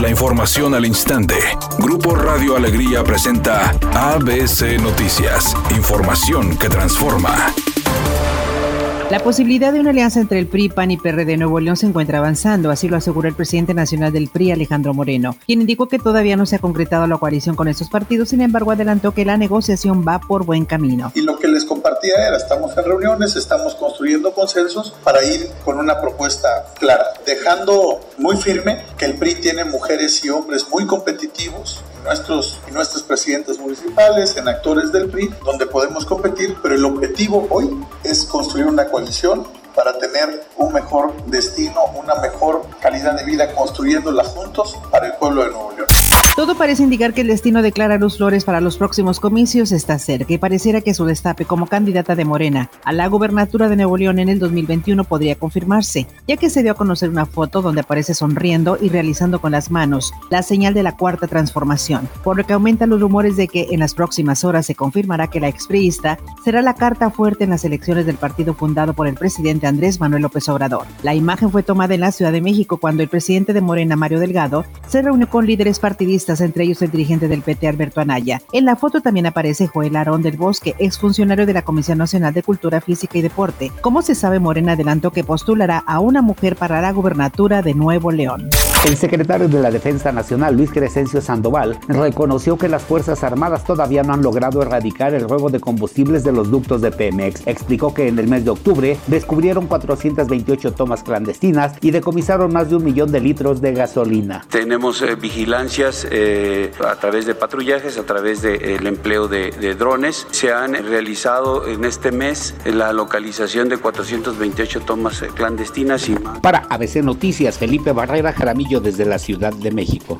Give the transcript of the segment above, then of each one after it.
La información al instante. Grupo Radio Alegría presenta ABC Noticias. Información que transforma. La posibilidad de una alianza entre el PRI, PAN y PRD de Nuevo León se encuentra avanzando, así lo aseguró el presidente nacional del PRI, Alejandro Moreno, quien indicó que todavía no se ha concretado la coalición con estos partidos, sin embargo adelantó que la negociación va por buen camino. Y lo que les compartía era, estamos en reuniones, estamos construyendo consensos para ir con una propuesta clara, dejando muy firme que el PRI tiene mujeres y hombres muy competitivos nuestros y nuestros presidentes municipales, en actores del PRI, donde podemos competir, pero el objetivo hoy es construir una coalición para tener un mejor destino, una mejor calidad de vida, construyéndola juntos para el pueblo de Nuevo León. Todo parece indicar que el destino de Clara Luz Flores para los próximos comicios está cerca y pareciera que su destape como candidata de Morena a la gubernatura de Nuevo León en el 2021 podría confirmarse, ya que se dio a conocer una foto donde aparece sonriendo y realizando con las manos la señal de la cuarta transformación, por lo que aumentan los rumores de que en las próximas horas se confirmará que la expriista será la carta fuerte en las elecciones del partido fundado por el presidente Andrés Manuel López Obrador. La imagen fue tomada en la Ciudad de México cuando el presidente de Morena, Mario Delgado, se reunió con líderes partidistas entre ellos el dirigente del PT Alberto Anaya. En la foto también aparece Joel Arón del Bosque, exfuncionario de la Comisión Nacional de Cultura Física y Deporte. Como se sabe, Morena adelantó que postulará a una mujer para la gubernatura de Nuevo León. El secretario de la Defensa Nacional, Luis Crescencio Sandoval, reconoció que las Fuerzas Armadas todavía no han logrado erradicar el robo de combustibles de los ductos de Pemex. Explicó que en el mes de octubre descubrieron 428 tomas clandestinas y decomisaron más de un millón de litros de gasolina. Tenemos eh, vigilancias eh, a través de patrullajes, a través del de, empleo de, de, drones. Se han realizado en este mes la localización de 428 tomas eh, clandestinas y más. Para ABC Noticias, Felipe Barrera Jaramillo desde la Ciudad de México.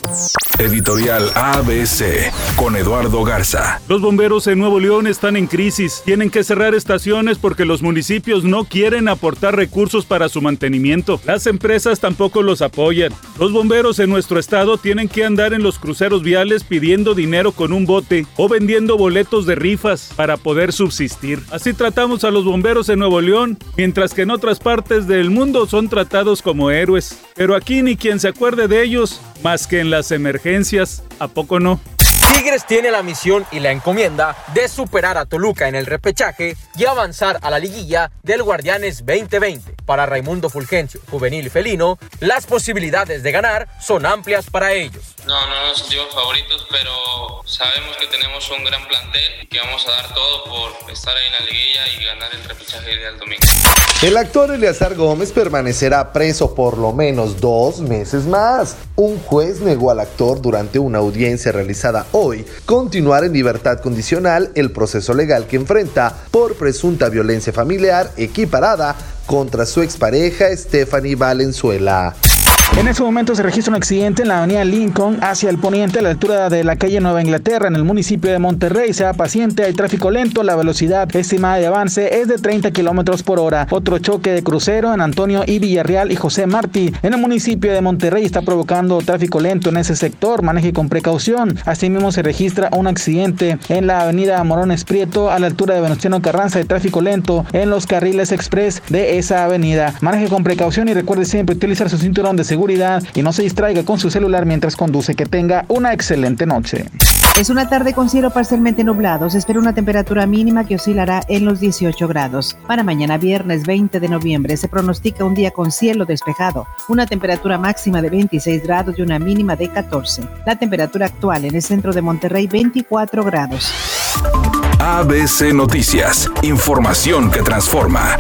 Editorial ABC con Eduardo Garza. Los bomberos en Nuevo León están en crisis. Tienen que cerrar estaciones porque los municipios no quieren aportar recursos para su mantenimiento. Las empresas tampoco los apoyan. Los bomberos en nuestro estado tienen que andar en los cruceros viales pidiendo dinero con un bote o vendiendo boletos de rifas para poder subsistir. Así tratamos a los bomberos en Nuevo León, mientras que en otras partes del mundo son tratados como héroes. Pero aquí ni quien se acuerde de ellos más que en las emergencias, ¿a poco no? Tigres tiene la misión y la encomienda de superar a Toluca en el repechaje y avanzar a la liguilla del Guardianes 2020. Para Raimundo Fulgencio, juvenil y felino, las posibilidades de ganar son amplias para ellos. No, no nos sentimos favoritos, pero sabemos que tenemos un gran plantel que vamos a dar todo por estar ahí en la liguilla y ganar el repechaje del domingo. El actor Eleazar Gómez permanecerá preso por lo menos dos meses más. Un juez negó al actor durante una audiencia realizada hoy continuar en libertad condicional el proceso legal que enfrenta por presunta violencia familiar equiparada contra su expareja Stephanie Valenzuela. En ese momento se registra un accidente en la avenida Lincoln hacia el poniente a la altura de la calle Nueva Inglaterra en el municipio de Monterrey. Sea paciente, hay tráfico lento, la velocidad estimada de avance es de 30 kilómetros por hora. Otro choque de crucero en Antonio y Villarreal y José Martí en el municipio de Monterrey está provocando tráfico lento en ese sector. Maneje con precaución. Asimismo se registra un accidente en la avenida Morones Prieto a la altura de Venustiano Carranza de tráfico lento en los carriles express de esa avenida. Maneje con precaución y recuerde siempre utilizar su cinturón de seguridad y no se distraiga con su celular mientras conduce. Que tenga una excelente noche. Es una tarde con cielo parcialmente nublado. Se espera una temperatura mínima que oscilará en los 18 grados. Para mañana viernes 20 de noviembre se pronostica un día con cielo despejado, una temperatura máxima de 26 grados y una mínima de 14. La temperatura actual en el centro de Monterrey 24 grados. ABC Noticias, información que transforma.